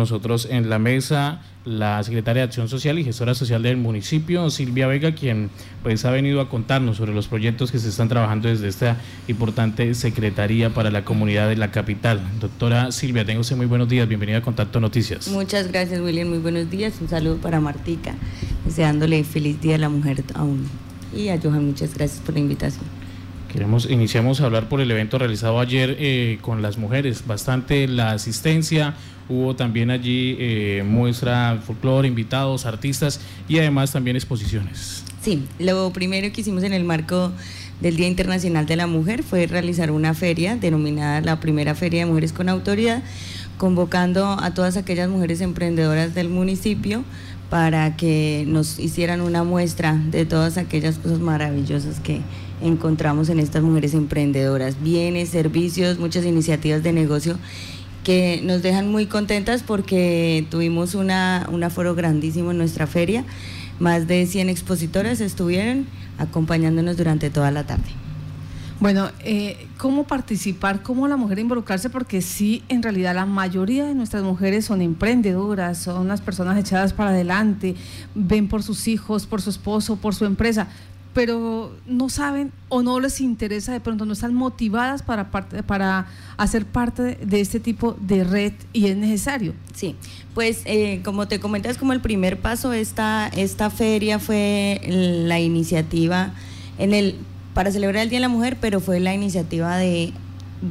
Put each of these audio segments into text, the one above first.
nosotros en la mesa la secretaria de Acción Social y gestora social del municipio, Silvia Vega, quien pues ha venido a contarnos sobre los proyectos que se están trabajando desde esta importante secretaría para la comunidad de la capital. Doctora Silvia, tengo usted muy buenos días, bienvenida a Contacto Noticias. Muchas gracias, William, muy buenos días, un saludo para Martica, deseándole feliz Día de la Mujer aún. Y a Johan, muchas gracias por la invitación. Queremos, iniciamos a hablar por el evento realizado ayer eh, con las mujeres, bastante la asistencia, hubo también allí eh, muestra folclore, invitados, artistas y además también exposiciones. Sí, lo primero que hicimos en el marco del Día Internacional de la Mujer fue realizar una feria denominada la primera Feria de Mujeres con Autoridad, convocando a todas aquellas mujeres emprendedoras del municipio para que nos hicieran una muestra de todas aquellas cosas maravillosas que encontramos en estas mujeres emprendedoras, bienes, servicios, muchas iniciativas de negocio que nos dejan muy contentas porque tuvimos una, un aforo grandísimo en nuestra feria, más de 100 expositoras estuvieron acompañándonos durante toda la tarde. Bueno, eh, ¿cómo participar? ¿Cómo la mujer involucrarse? Porque sí, en realidad la mayoría de nuestras mujeres son emprendedoras, son unas personas echadas para adelante, ven por sus hijos, por su esposo, por su empresa, pero no saben o no les interesa de pronto, no están motivadas para, para hacer parte de este tipo de red y es necesario. Sí, pues eh, como te comentas, como el primer paso, esta, esta feria fue la iniciativa en el, para celebrar el Día de la Mujer, pero fue la iniciativa de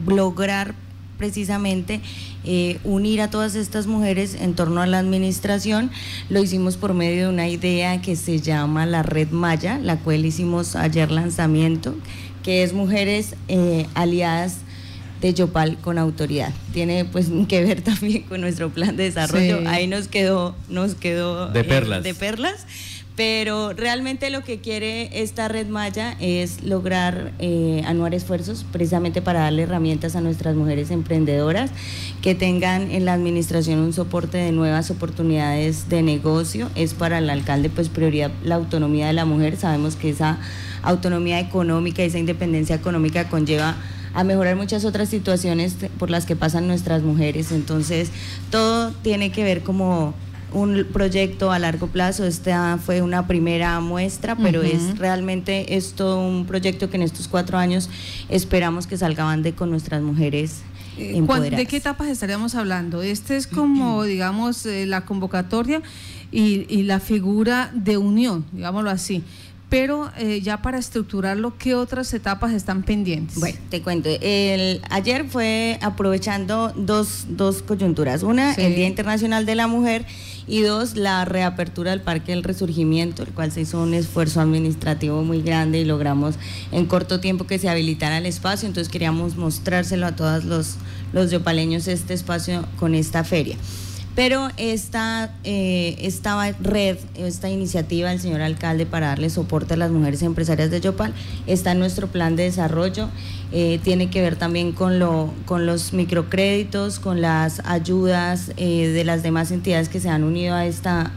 lograr precisamente eh, unir a todas estas mujeres en torno a la administración. Lo hicimos por medio de una idea que se llama la Red Maya, la cual hicimos ayer lanzamiento, que es Mujeres eh, Aliadas de Yopal con autoridad. Tiene pues que ver también con nuestro plan de desarrollo. Ahí nos quedó, nos quedó de perlas. Eh, de perlas pero realmente lo que quiere esta red Maya es lograr eh, anuar esfuerzos precisamente para darle herramientas a nuestras mujeres emprendedoras que tengan en la administración un soporte de nuevas oportunidades de negocio. Es para el alcalde pues prioridad la autonomía de la mujer. Sabemos que esa autonomía económica, esa independencia económica conlleva a mejorar muchas otras situaciones por las que pasan nuestras mujeres. Entonces, todo tiene que ver como un proyecto a largo plazo. Esta fue una primera muestra, pero es realmente esto un proyecto que en estos cuatro años esperamos que salga de con nuestras mujeres. Eh, ¿De qué etapas estaríamos hablando? Este es como, digamos, eh, la convocatoria y, y la figura de unión, digámoslo así pero eh, ya para estructurarlo, ¿qué otras etapas están pendientes? Bueno, te cuento. El, ayer fue aprovechando dos, dos coyunturas. Una, el Día Internacional de la Mujer y dos, la reapertura del Parque del Resurgimiento, el cual se hizo un esfuerzo administrativo muy grande y logramos en corto tiempo que se habilitara el espacio. Entonces queríamos mostrárselo a todos los, los yopaleños este espacio con esta feria. Pero esta, eh, esta red, esta iniciativa del señor alcalde para darle soporte a las mujeres empresarias de Yopal está en nuestro plan de desarrollo. Eh, tiene que ver también con, lo, con los microcréditos, con las ayudas eh, de las demás entidades que se han unido a esta,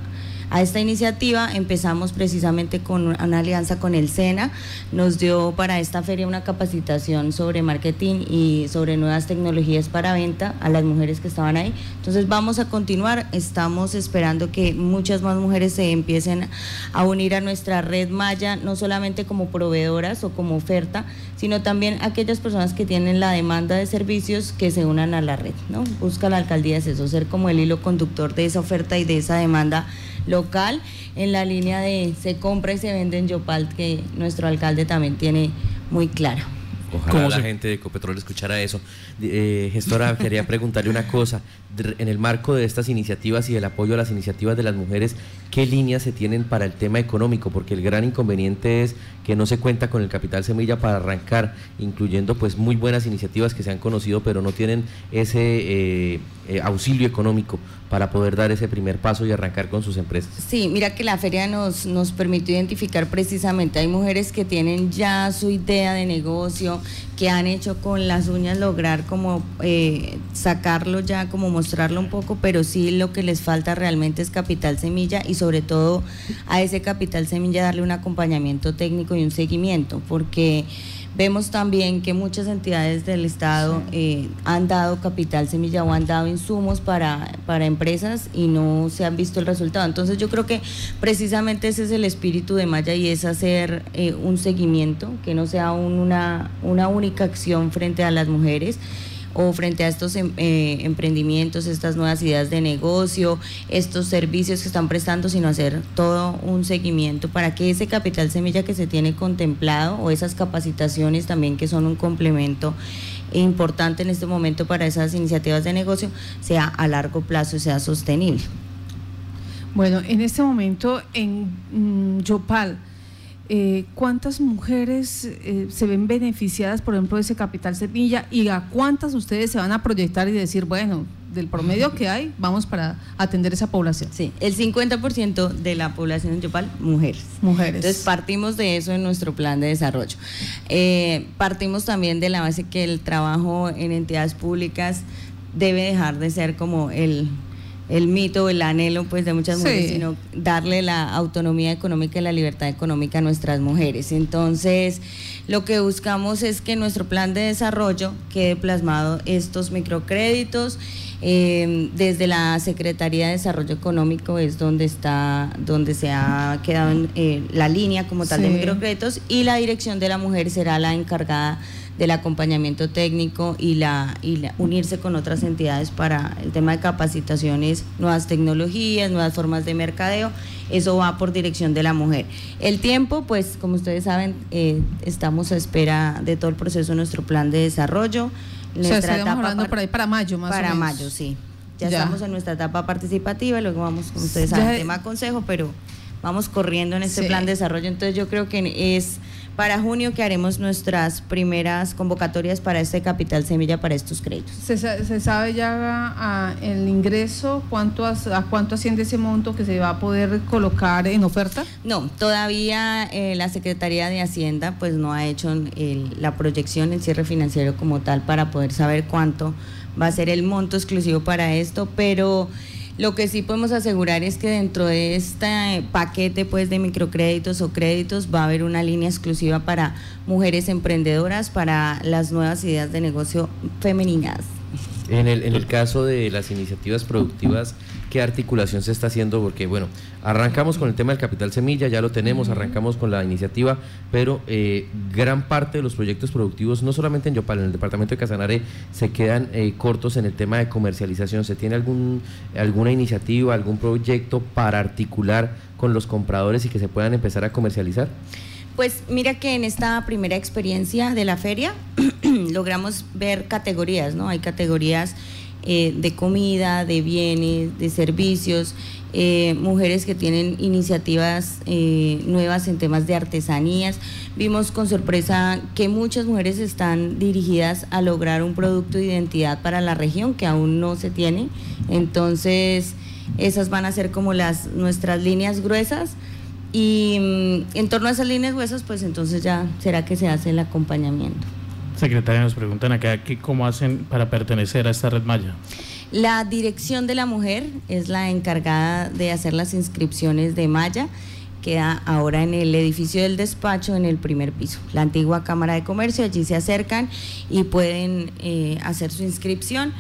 a esta iniciativa. Empezamos precisamente con una alianza con el SENA, nos dio para esta feria una capacitación sobre marketing y sobre nuevas tecnologías para venta a las mujeres que estaban ahí. Entonces vamos a continuar, estamos esperando que muchas más mujeres se empiecen a unir a nuestra red Maya, no solamente como proveedoras o como oferta, sino también aquellas personas que tienen la demanda de servicios que se unan a la red. ¿no? Busca la alcaldía es eso, ser como el hilo conductor de esa oferta y de esa demanda local en la línea de se compra y se vende en Yopal que nuestro alcalde también tiene muy claro. Ojalá la gente de Ecopetrol escuchara eso. Eh, gestora, quería preguntarle una cosa. En el marco de estas iniciativas y del apoyo a las iniciativas de las mujeres, ¿qué líneas se tienen para el tema económico? Porque el gran inconveniente es que no se cuenta con el capital semilla para arrancar, incluyendo pues muy buenas iniciativas que se han conocido, pero no tienen ese eh, eh, auxilio económico para poder dar ese primer paso y arrancar con sus empresas. Sí, mira que la feria nos, nos permitió identificar precisamente, hay mujeres que tienen ya su idea de negocio, que han hecho con las uñas lograr como eh, sacarlo ya, como mostrarlo un poco, pero sí lo que les falta realmente es capital semilla y sobre todo a ese capital semilla darle un acompañamiento técnico y un seguimiento, porque Vemos también que muchas entidades del Estado eh, han dado capital semilla o han dado insumos para, para empresas y no se han visto el resultado. Entonces yo creo que precisamente ese es el espíritu de Maya y es hacer eh, un seguimiento, que no sea una, una única acción frente a las mujeres o frente a estos em, eh, emprendimientos, estas nuevas ideas de negocio, estos servicios que están prestando, sino hacer todo un seguimiento para que ese capital semilla que se tiene contemplado o esas capacitaciones también que son un complemento importante en este momento para esas iniciativas de negocio sea a largo plazo y sea sostenible. Bueno, en este momento en mm, Yopal, eh, ¿cuántas mujeres eh, se ven beneficiadas, por ejemplo, de ese capital semilla y a cuántas ustedes se van a proyectar y decir, bueno, del promedio que hay, vamos para atender esa población? Sí, el 50% de la población en Yopal, mujeres. Mujeres. Entonces partimos de eso en nuestro plan de desarrollo. Eh, partimos también de la base que el trabajo en entidades públicas debe dejar de ser como el el mito, el anhelo pues de muchas mujeres, sino darle la autonomía económica y la libertad económica a nuestras mujeres. Entonces, lo que buscamos es que nuestro plan de desarrollo quede plasmado estos microcréditos. Eh, desde la Secretaría de Desarrollo Económico es donde está, donde se ha quedado eh, la línea como tal de microcréditos y la Dirección de la Mujer será la encargada del acompañamiento técnico y la, y unirse con otras entidades para el tema de capacitaciones, nuevas tecnologías, nuevas formas de mercadeo. Eso va por dirección de la mujer. El tiempo, pues como ustedes saben, eh, estamos a espera de todo el proceso de nuestro plan de desarrollo. O sea, hablando por ahí para mayo, más Para mayo, sí. Ya, estamos en nuestra etapa participativa, luego vamos, como ustedes saben, tema consejo, pero vamos corriendo en este plan de desarrollo. Entonces yo creo que es para junio que haremos nuestras primeras convocatorias para este capital semilla para estos créditos. ¿Se, sabe ya el ingreso? ¿Cuánto a, cuánto asciende ese monto que se va a poder colocar en oferta? No, todavía eh, la Secretaría de Hacienda pues no ha hecho la proyección en cierre financiero como tal para poder saber cuánto va a ser el monto exclusivo para esto, pero... Lo que sí podemos asegurar es que dentro de este paquete pues, de microcréditos o créditos va a haber una línea exclusiva para mujeres emprendedoras, para las nuevas ideas de negocio femeninas. En el, en el caso de las iniciativas productivas, qué articulación se está haciendo, porque bueno, arrancamos con el tema del capital semilla, ya lo tenemos, arrancamos con la iniciativa, pero eh, gran parte de los proyectos productivos, no solamente en Yopal, en el departamento de Casanare, se quedan eh, cortos en el tema de comercialización. ¿Se tiene algún, alguna iniciativa, algún proyecto para articular con los compradores y que se puedan empezar a comercializar? Pues mira que en esta primera experiencia de la feria logramos ver categorías, ¿no? Hay categorías eh, de comida, de bienes, de servicios, eh, mujeres que tienen iniciativas eh, nuevas en temas de artesanías. Vimos con sorpresa que muchas mujeres están dirigidas a lograr un producto de identidad para la región que aún no se tiene. Entonces, esas van a ser como las nuestras líneas gruesas. Y mm, en torno a esas líneas gruesas, pues entonces ya será que se hace el acompañamiento. Secretaria, nos preguntan acá cómo hacen para pertenecer a esta red Maya. La Dirección de la Mujer es la encargada de hacer las inscripciones de Maya. Queda ahora en el edificio del despacho, en el primer piso. La antigua Cámara de Comercio, allí se acercan y pueden eh, hacer su inscripción.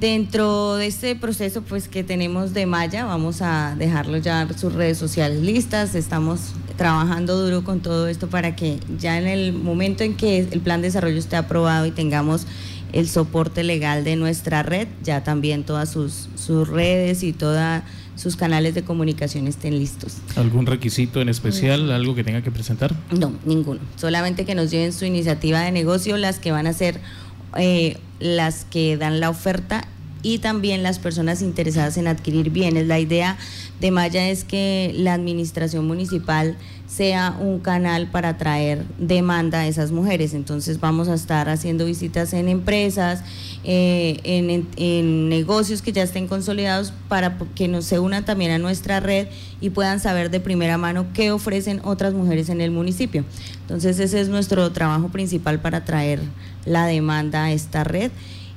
Dentro de este proceso pues que tenemos de Maya, vamos a dejarlo ya sus redes sociales listas, estamos trabajando duro con todo esto para que ya en el momento en que el plan de desarrollo esté aprobado y tengamos el soporte legal de nuestra red, ya también todas sus, sus redes y todos sus canales de comunicación estén listos. ¿Algún requisito en especial, algo que tenga que presentar? No, ninguno. Solamente que nos lleven su iniciativa de negocio, las que van a ser eh, las que dan la oferta y también las personas interesadas en adquirir bienes. La idea de Maya es que la administración municipal sea un canal para traer demanda a esas mujeres. Entonces vamos a estar haciendo visitas en empresas, eh, en, negocios que ya estén consolidados para que nos se unan también a nuestra red y puedan saber de primera mano qué ofrecen otras mujeres en el municipio. Entonces ese es nuestro trabajo principal para traer la demanda a esta red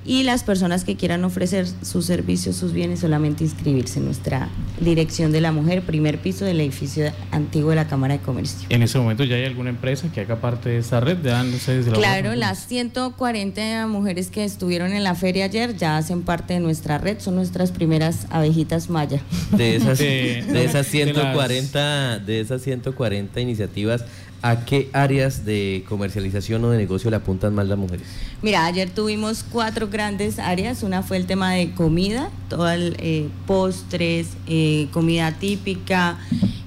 y las personas que quieran ofrecer sus servicios, sus bienes, solamente inscribirse en nuestra Dirección de la Mujer, primer piso del edificio antiguo de la Cámara de Comercio. ¿En ese momento ya hay alguna empresa que haga parte de esta red? desde la claro, las 140 mujeres que estuvieron en la feria ayer ya hacen parte de nuestra red, son nuestras primeras abejitas maya. De esas, de, esas 140, de esas 140 iniciativas, ¿A qué áreas de comercialización o de negocio le apuntan más las mujeres? Mira, ayer tuvimos cuatro grandes áreas. Una fue el tema de comida, todo el, eh, postres, eh, comida típica,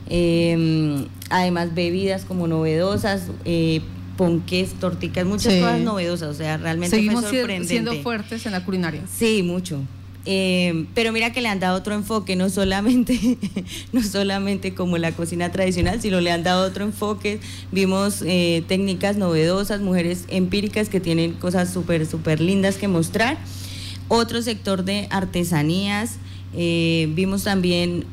em, además bebidas como novedosas, eh, ponques, torticas, muchas cosas novedosas. O sea, realmente Seguimos siendo fuertes en la culinaria. Sí, mucho. Eh, pero mira que le han dado otro enfoque, no solamente, no solamente como la cocina tradicional, sino le han dado otro enfoque. Vimos eh, técnicas novedosas, mujeres empíricas que tienen cosas súper, súper lindas que mostrar. Otro sector de artesanías. Eh, vimos también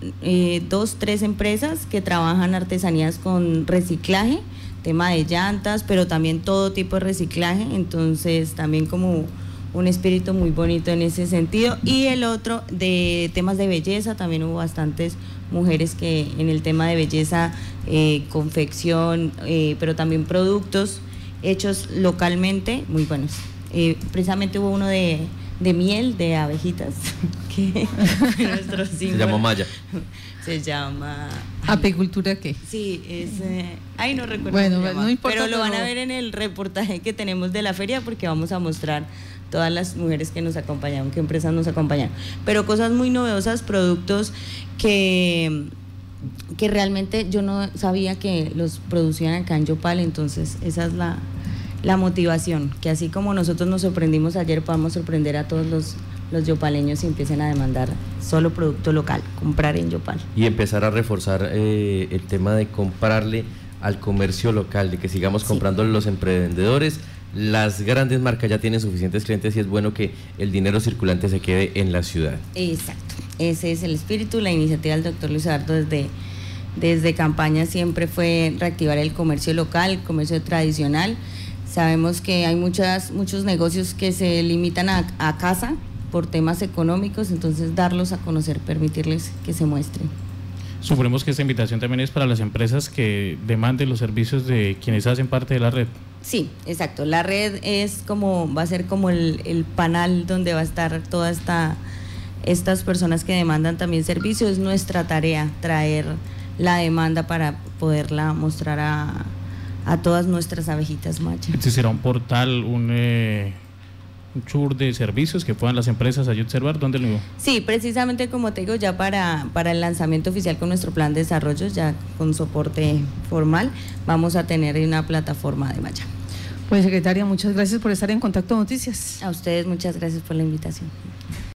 dos, tres empresas que trabajan artesanías con reciclaje, tema de llantas, pero también todo tipo de reciclaje. Entonces, también como un espíritu muy bonito en ese sentido. Y el otro de temas de belleza, también hubo bastantes mujeres que en el tema de belleza, eh, confección, eh, pero también productos hechos localmente, muy buenos. Eh, precisamente hubo uno de, miel de abejitas, que nuestro Se llama Maya. Se llama... ¿Apicultura qué? Sí, es... ay, no recuerdo. Bueno, no importa. Pero lo van a ver en el reportaje que tenemos de la feria porque vamos a mostrar todas las mujeres que nos acompañaron, qué empresas nos acompañan. Pero cosas muy novedosas, productos que, que realmente yo no sabía que los producían acá en Yopal, entonces esa es la, la motivación, que así como nosotros nos sorprendimos ayer, podamos sorprender a todos los, los yopaleños y empiecen a demandar solo producto local, comprar en Yopal. Y empezar a reforzar eh, el tema de comprarle al comercio local, de que sigamos comprando los emprendedores las grandes marcas ya tienen suficientes clientes y es bueno que el dinero circulante se quede en la ciudad. Exacto, ese es el espíritu, la iniciativa del doctor Luis Eduardo desde, desde campaña siempre fue reactivar el comercio local, el comercio tradicional. Sabemos que hay muchas, muchos negocios que se limitan a, a casa por temas económicos, entonces darlos a conocer, permitirles que se muestren. Suponemos que esta invitación también es para las empresas que demanden los servicios de quienes hacen parte de la red. Sí, exacto. La red es como, va a ser como el, el panel donde va a estar toda esta estas personas que demandan también servicios. Es nuestra tarea traer la demanda para poderla mostrar a, a todas nuestras abejitas machas. Este será un portal, un, eh, un tour de servicios que puedan las empresas allí observar. ¿Dónde lo Sí, precisamente como te digo, ya para, para el lanzamiento oficial con nuestro plan de desarrollo, ya con soporte formal, vamos a tener una plataforma de Maya. Pues secretaria, muchas gracias por estar en Contacto Noticias. A ustedes muchas gracias por la invitación.